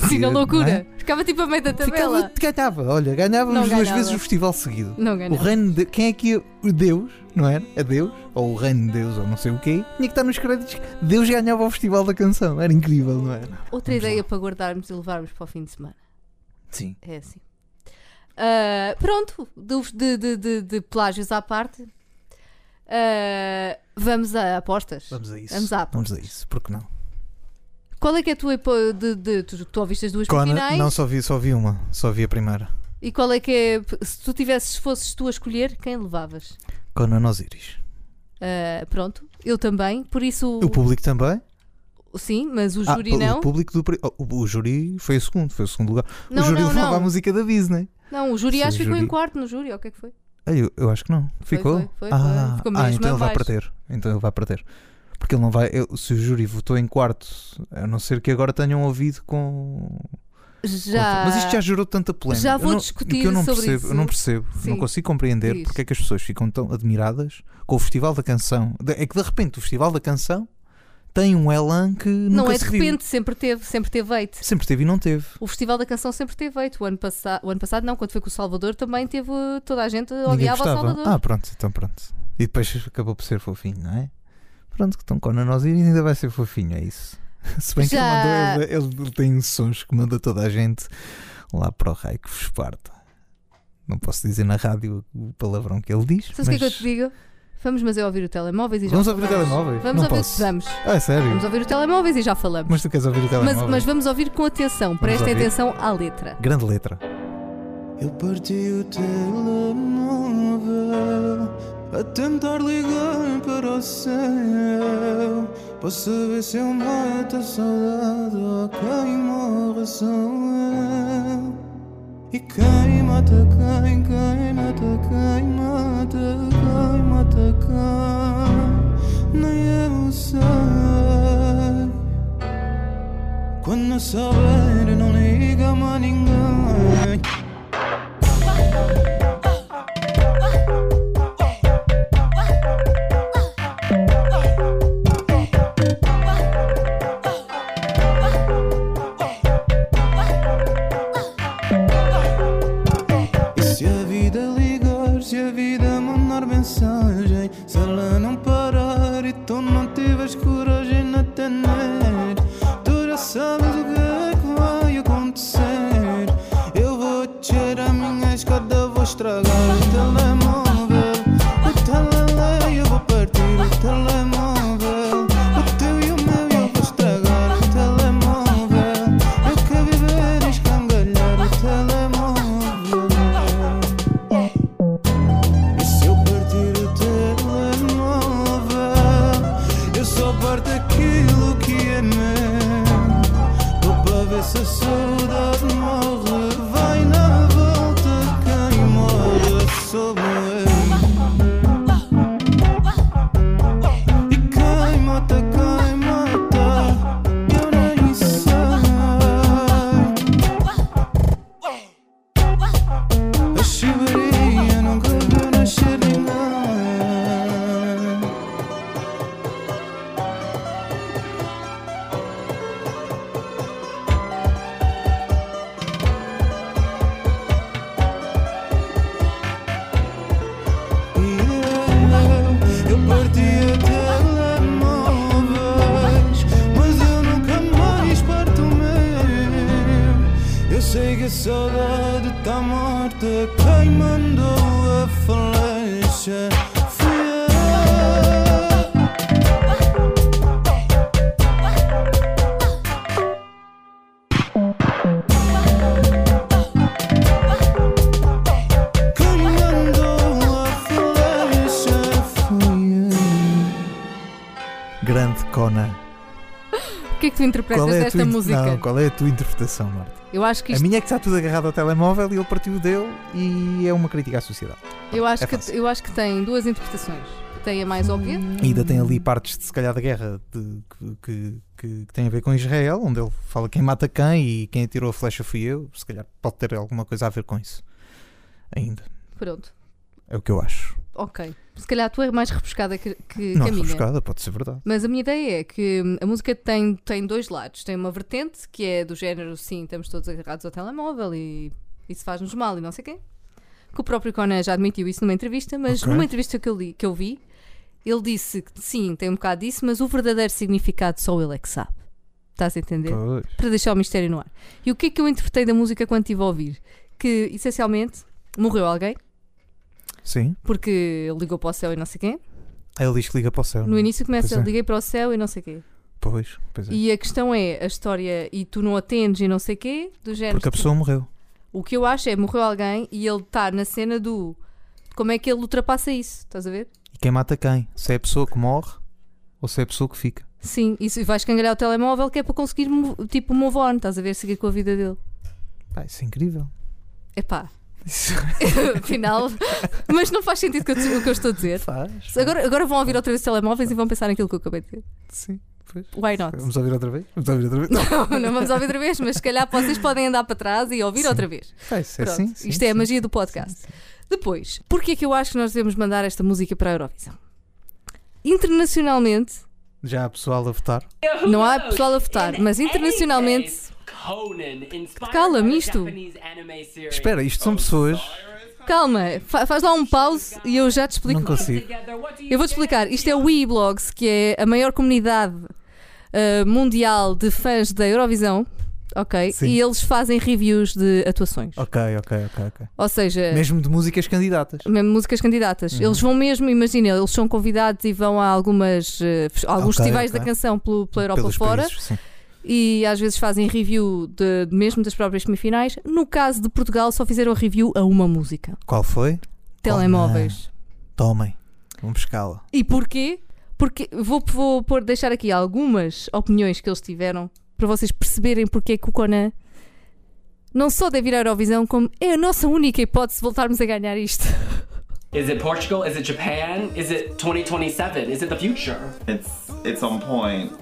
Sim, na Não loucura. é? Ficava tipo a meio da tabela. Ficava, ganhava, olha, ganhávamos duas vezes o festival seguido. Não O ganhava. reino de quem é que ia? O Deus, não era? A Deus, ou o reino de Deus, ou não sei o quê, tinha que estar nos créditos. Deus ganhava o festival da canção, era incrível, não era? Outra Vamos ideia lá. para guardarmos e levarmos para o fim de semana. Sim. É assim. Ah, pronto, de, de, de, de plágios à parte. Ah, vamos a apostas. Vamos a isso. Vamos à Vamos a isso, porque não? Qual é que é a tua de, de, tu, tu ouviste as duas Conan, finais? não, só vi, só vi uma, só vi a primeira. E qual é que é. Se tu tivesses, fosses tu a escolher, quem levavas? Conan Osiris. Ah, pronto, eu também, por isso. O público também? Sim, mas o Ah, júri o não. público do. oh, o, o júri foi o segundo, foi o segundo lugar. Não, o júri não, levava não. a música da Disney. Não, o júri Sim, acho que o ficou em júri. quarto no júri, ou o que é que foi? Ah, eu, eu acho que não. Foi, Ficou? foi, foi, ah, foi. Ficou ah, então ele vai perder. Então ele vai perder. Porque ele não vai. eu- se o júri votou em quarto, a não ser que agora tenham ouvido com. Já. Mas isto já gerou tanta polémica. Já vou eu não, discutir que eu não sobre percebo, isso. Eu não percebo, Sim. não consigo compreender Diz. porque é que as pessoas ficam tão admiradas com o Festival da Canção. É que de repente o Festival da Canção tem um elan que Não é de se viu. repente, sempre teve, sempre teve eito. Sempre teve e não teve. O Festival da Canção sempre teve eito. O ano, passa... o ano passado, não, quando foi com o Salvador, também teve toda a gente Ninguém odiava o. Salvador. Ah, pronto, então pronto. E depois acabou por ser fofinho, não é? Pronto, que estão com a nós e ainda vai ser fofinho, é isso. Se bem que ele, Já- mandou, ele, ele tem sons que manda toda a gente lá para o raio que vos esparta. Não posso dizer na rádio o palavrão que ele diz. Sabes o que é que eu mas te digo? Vamos, mas eu ouvir o telemóveis e já Vamos ouvir o falamos. telemóvel? Vamos não ouvir, posso. vamos. Ah, é sério? Vamos ouvir o telemóveis e já falamos. Mas tu queres ouvir o Mas, telemóvel? mas vamos ouvir com atenção. Prestem atenção à letra. Grande letra. Eu parti o telemóvel a tentar ligar para o céu para saber se eu mato a saudade ou quem morre sou eu. E quem mata quem, quem mata quem mata quem mata quem, nem eu sei. Quando souber, não liga mais ninguém. Mensagem. Se ela não parar e tu não tiveres coragem na tener, tu já sabes o que é que vai acontecer. Eu vou descer a minha escada, vou estragar o telemóvel. A tu interpretas é, a desta tua, música? não, qual é a tua interpretação, Marta? Eu acho que A isto, minha é que está tudo agarrado ao telemóvel e ele partiu dele e é uma crítica à sociedade. eu acho é que fácil. eu acho que tem duas interpretações. Tem a mais óbvia, E ainda tem ali partes de se calhar da guerra de- que, que, que, que tem a ver com Israel, onde ele fala quem mata quem e quem atirou a flecha fui eu. Se calhar pode ter alguma coisa a ver com isso. Ainda. pronto. É o que eu acho. Ok. Se calhar tu é mais refrescada que, que, Não que a minha. rebuscada, pode ser verdade. Mas a minha ideia é que hum, a música tem, tem dois lados. Tem uma vertente que é do género, sim, estamos todos agarrados ao telemóvel e isso faz-nos mal e não sei quê. Que o próprio Conan já admitiu isso numa entrevista, mas Ok. numa entrevista que eu, li, que eu vi, ele disse que sim, tem um bocado disso, mas o verdadeiro significado só ele é que sabe. Estás a entender? Pois. Para deixar o mistério no ar. E o que é que eu interpretei da música quando estive a ouvir? Que essencialmente morreu alguém, Sim. porque ligou para o céu e não sei. Aí ele diz que liga para o céu. No não é? início começa, Pois é. liguei para o céu e não sei o quê. Pois, pois é. E a questão é a história e tu não atendes e não sei quê, do género. Porque a pessoa morreu. O que eu acho é morreu alguém e ele está na cena do como é que ele ultrapassa isso, estás a ver? E quem mata quem? Se é a pessoa que morre ou se é a pessoa que fica. Sim, e vais cangalhar o telemóvel que é para conseguir tipo move on, estás a ver, seguir com a vida dele. Pá, isso é incrível. Epá, afinal, mas não faz sentido o que eu- o que eu estou a dizer. faz. Agora, agora vão ouvir outra vez os telemóveis e vão pensar naquilo que eu acabei de dizer. Sim, pois. Why not? Vamos ouvir outra vez? Vamos ouvir outra vez? Não, não vamos ouvir outra vez, mas se calhar vocês podem andar para trás e ouvir Sim. outra vez. Pá, isso é Pronto, sim, sim, isto é a sim. magia do podcast. Depois, porquê é que eu acho que nós devemos mandar esta música para a Eurovisão? Internacionalmente, Já há pessoal a votar? não há pessoal a votar, mas internacionalmente. Cala-me isto. Espera, isto são pessoas. Calma, fa- faz lá um pause e eu já te explico. Não consigo. Eu vou-te explicar. Isto é o WeBlogs, que é a maior comunidade ah, mundial de fãs da Eurovisão. Ok? Sim. E eles fazem reviews de atuações. Ok, ok, ok, ok. Ou seja, Mesmo de músicas candidatas. mesmo músicas candidatas. Uhum. Eles vão mesmo, imagina, eles são convidados e vão a algumas, fes- alguns Ok, festivais ok. da canção pelo, pela Europa Pelos fora países, sim. E às vezes fazem review de, mesmo das próprias semifinais. No caso de Portugal, só fizeram review a uma música: Qual foi? Telemóveis. Tomem. Vamos buscá-la. E porquê? Porque vou, vou pôr, deixar aqui algumas opiniões que eles tiveram para vocês perceberem porque é que o Conan não só deve ir à Eurovisão, como é a nossa única hipótese de voltarmos a ganhar isto. Is it Portugal? Is it Japan? Is it 2027? Is it the future? It's it's on point.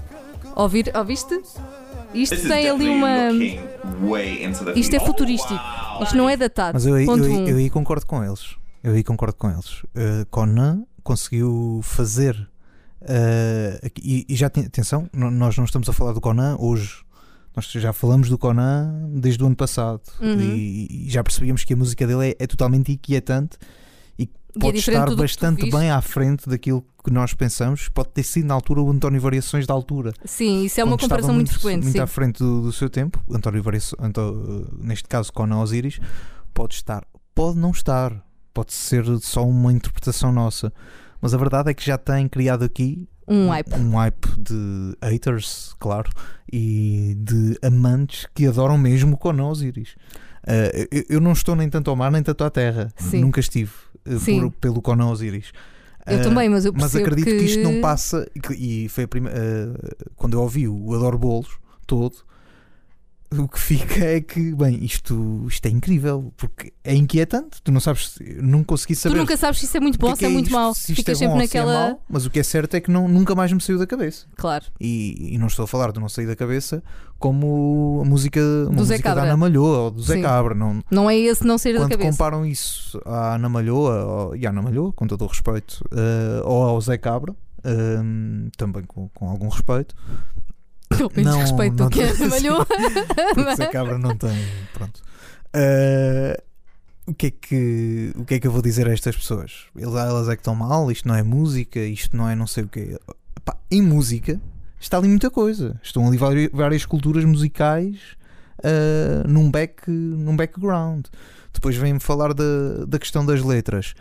Ouvir, ouviste? Isto This is tem ali uma. Isto é futurístico. Isto não é datado. Mas eu, aí- eu, aí- um. eu aí concordo com eles. Eu aí concordo com eles. Uh, Conan conseguiu fazer. uh, e, e já tem, atenção, nós não estamos a falar do Conan hoje. Nós já falamos do Conan desde o ano passado Uhum. e, e já percebíamos que a música dele é, é totalmente inquietante e E é pode diferente estar bastante bem à frente daquilo que nós pensamos. Pode ter sido na altura o António Variações da altura. Sim, isso é uma comparação muito, frequente. Muito sim. à frente do, do seu tempo. António Variações, Anto- neste caso, Conan Osiris, pode estar, pode não estar, pode ser só uma interpretação nossa. Mas a verdade é que já tem criado aqui Um hype. um hype de haters, claro, e de amantes que adoram mesmo o Conan Osiris. Uh, eu, não estou nem tanto ao mar nem tanto à terra. Sim. Nunca estive uh, por- pelo Conan Osiris. Eu Uh, também, mas eu mas acredito que... isto não que- passa. e que- E foi a primeira. uh, quando eu ouvi o Adoro Bolos todo, o que fica é que, bem, isto, isto é incrível, porque é inquietante. Tu não sabes, não consegui Tu saber. nunca sabes se isso é muito que bom ou se é muito isto, mau. se Ficas é bom sempre ou se é naquela. mau, mas o que é certo é que não, nunca mais me saiu da cabeça. Claro. E, e não estou a falar de não sair da cabeça como a música, uma Zé música Cabra. da Ana Malhoa ou do Zé Sim. Cabra. Não, Não é esse não sair da quando cabeça. comparam isso à Ana Malhoa, ou- e à Ana Malhoa, com todo o respeito, eh, ou ao Zé Cabra, eh, também com, com algum respeito, Com menos Não, respeito não que a Malhoa. porque Zé Cabra não tem. Pronto. Eh, o que, é que, o que é que eu vou dizer a estas pessoas? Elas é que estão mal, isto não é música, isto não é não sei o quê. Epá, em música está ali muita coisa. Estão ali várias culturas musicais ah, num, back, num background. Depois vem-me falar da, da questão das letras.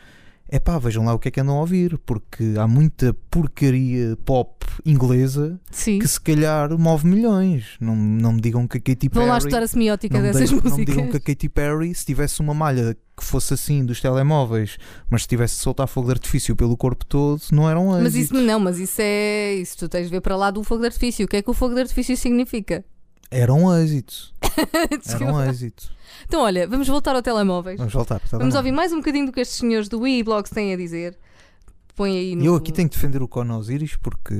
É pá, vejam lá o que é que andam a ouvir, porque há muita porcaria pop inglesa Sim. que se calhar move milhões. Não, não me digam que a Katy Perry. Vão lá estudar a semiótica dessas digam, não me músicas. digam que a Katy Perry, se tivesse uma malha que fosse assim dos telemóveis, mas se tivesse de soltar fogo de artifício pelo corpo todo, não era um Mas isso não, mas isso é. Isso tu tens de ver para lá do fogo de artifício. O que é que o fogo de artifício significa? Era um êxito. Era um êxito. Então, olha, vamos voltar ao telemóveis. Vamos voltar. tá Vamos ouvir mais um bocadinho do que estes senhores do Blogs têm a dizer. Põe aí no. Eu aqui tenho que defender o Conan Osiris porque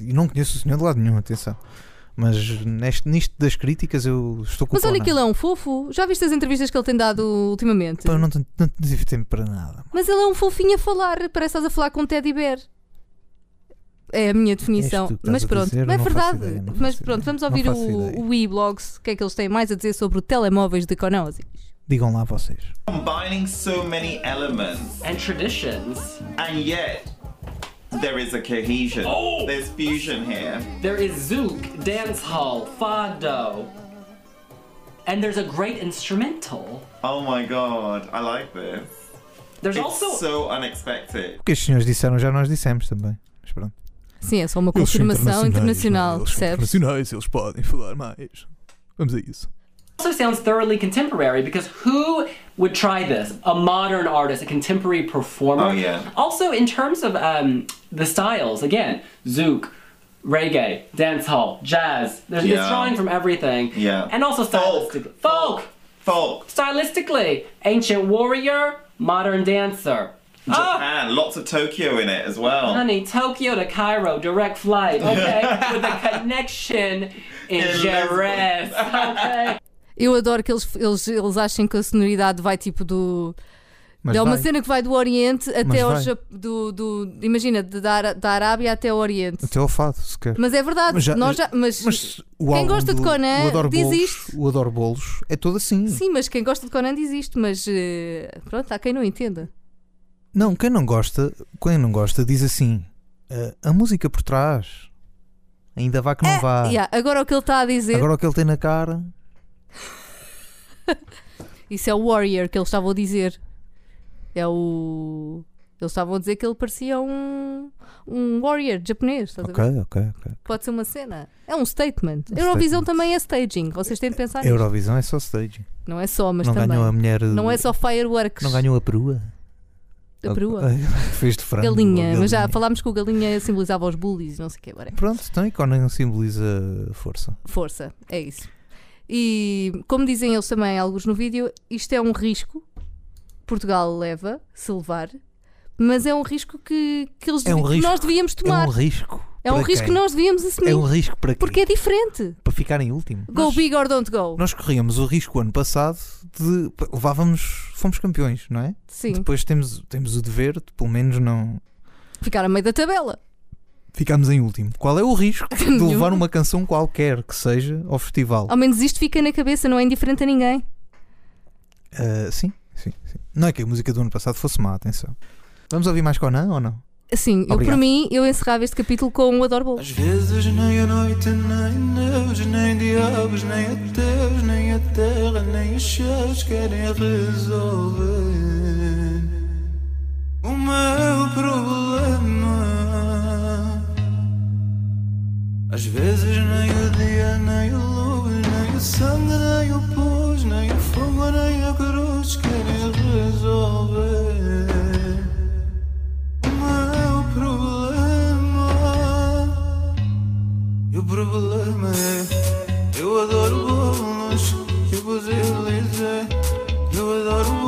e não conheço o senhor de lado nenhum, atenção. Mas neste, nisto das críticas eu estou com Mas olha que ele é um fofo. Já viste as entrevistas que ele tem dado ultimamente? Pá, não, tenho- não tive tempo para nada. Mas ele é um fofinho a falar. Parece que estás a falar com um teddy bear. É a minha definição. Mas pronto, dizer, é verdade. ideia, não Mas pronto, vamos ouvir o, o e-blogs. O que é que eles têm mais a dizer sobre o telemóveis de Conan Osiris. Digam lá vocês. Combining so many elements, And traditions. and yet there is a cohesion. Oh! There's fusion here. There is zouk, dance hall, fado. And there's a great instrumental. Oh my god, I like this. There's It's also so unexpected. O que estes senhores disseram já nós dissemos também. Mas pronto. Sim, é só uma confirmação internacional, Eles percebes? internacionais, eles podem falar mais. Vamos a isso. also sounds thoroughly contemporary because who would try this? A modern artist, a contemporary performer. Oh, yeah. Also, in terms of um, the styles, again, zouk, reggae, dancehall, jazz. There's it's drawing from everything. Yeah. And also Folk. folk. Folk, Stylistically, ancient warrior, modern dancer. Ah, Japan, lots of Tokyo in it as well. honey, Tokyo to Cairo, direct flight. Okay, with a connection in Jerez. Okay. Eu adoro que eles, eles, eles achem que a sonoridade vai tipo do. Mas é uma vai. cena que vai do Oriente até ao do, do Imagina, de, da, da Arábia até ao Oriente. Até ao fado, se quer. Mas é verdade, Mas já- nós já, mas, Mas Quem gosta de do- Conan o Adoro diz Bolos, isto. O Adoro Bolos é todo assim. sim, mas quem gosta de Conan diz isto, mas eh, pronto, há quem não entenda. Não, quem não gosta, quem não gosta diz assim: "Ah, a música por trás ainda vá que não vá. É, Yeah, agora o que ele está a dizer, Agora o que ele tem na cara. isso é o Warrior que eles estavam a dizer. É o. Eles estavam a dizer que ele parecia um, um warrior japonês, estás a ver? Ok, ok, ok. Pode ser uma cena. É um statement. Um Eurovisão statement. também é staging. Vocês têm de pensar A nisso. Eurovisão é só stage. Não é só, mas não também. ganhou a mulher. Não é só fireworks. Não ganhou a perua. A perua. Fez de frango. Galinha. ou Mas já galinha. falámos que o galinha simbolizava os bullies, não sei o que. Agora. Pronto, então e Conan simboliza força. Força, é isso. E como dizem eles também, alguns no vídeo, isto é um risco. Portugal leva, se levar, mas é um risco que, que, eles É um que risco. nós devíamos tomar. É um risco. É um risco que nós devíamos assumir. É um risco para quê? Porque é diferente. Para ficar em último. Go nós, big or don't go. Nós corríamos o risco ano passado de levávamos, fomos campeões, não é? Sim. Depois temos, temos o dever de pelo menos não ficar a meio da tabela. Ficámos em último. Qual é o risco de levar uma canção qualquer que seja ao festival? Ao menos isto fica na cabeça, não é indiferente a ninguém. Uh, sim, sim, sim. Não é que a música do ano passado fosse má, atenção. Vamos ouvir mais Conan ou não? Sim, eu por mim, eu encerrava este capítulo com um Adoro Bolos. Às vezes nem a noite, nem Deus, nem diabos, nem ateus, nem a terra, nem os céus querem resolver o meu problema. Às vezes nem o dia, nem a luz, nem o sangue, nem o pus, nem o fogo, nem a cruz querem resolver. o problema é Eu adoro bolos e buzelis Eu adoro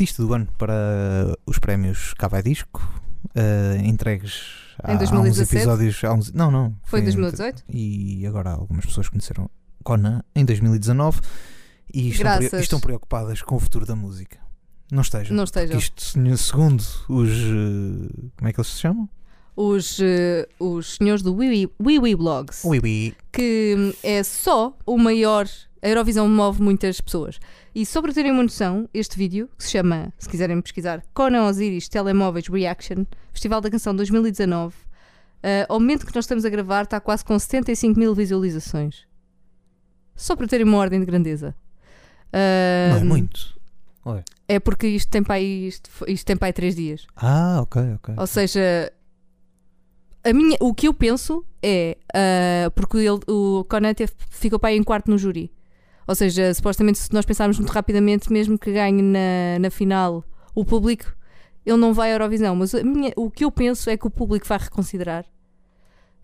artista do ano para os prémios Cava Disco, uh, entregues há, em 2017? há uns episódios. Há uns, não, não. Foi em 2018? E agora algumas pessoas conheceram Conan em 2019 e estão, estão preocupadas com o futuro da música. Não estejam. Não estejam. Isto, segundo os. Uh, como é que eles se chamam? Os, uh, os senhores do WiiWi Blogs. WiiWi. Que hum, é só o maior Eurovisão move muitas pessoas. E só para terem uma noção, este vídeo, que se chama, se quiserem pesquisar, Conan Osiris Telemóveis Reaction, Festival da Canção 2019, eh, ao momento que nós estamos a gravar, está quase com 75 mil visualizações. Só para terem uma ordem de grandeza. Não é muito. Ué. É porque isto tem para aí, isto, isto tem para aí 3 dias. Ah, ok, ok. Ou seja, a minha, o que eu penso é ah, porque ele, o Conan ficou para aí em quarto no júri. Ou seja, supostamente, se nós pensarmos muito rapidamente, mesmo que ganhe na, na final o público, ele não vai à Eurovisão. Mas minha- o que eu penso é que o público vai reconsiderar,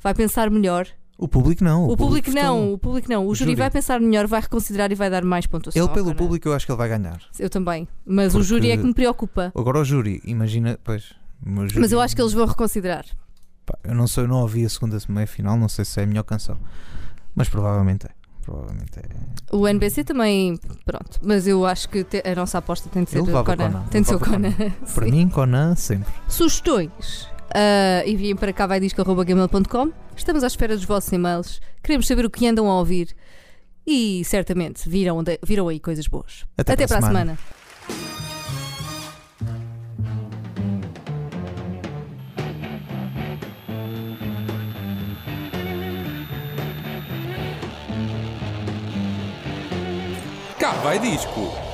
vai pensar melhor. O público não. O, público, votou. não, o público não. O, O júri, júri. vai pensar melhor, vai reconsiderar e vai dar mais pontuação. Ele, pelo público, eu acho que ele vai ganhar. Eu também. Mas o Porque- júri é que me preocupa. Agora o júri, imagina, pois. o júri- Mas eu acho que eles vão reconsiderar. Pá, eu não sei, eu não ouvi a segunda meia final, não sei se é a melhor canção. Mas provavelmente é. Provavelmente é. O NBC também, pronto. Mas eu acho que te- a nossa aposta tem de ser Conan. Conan, Tem de ser o levava Conan. Para mim, Conan, sempre. Sugestões. Ah, enviem para cá vai. Estamos à espera dos vossos e-mails. Queremos saber o que andam a ouvir. E certamente viram, de- viram aí coisas boas. Até para a para a semana. semana. Cá vai disco.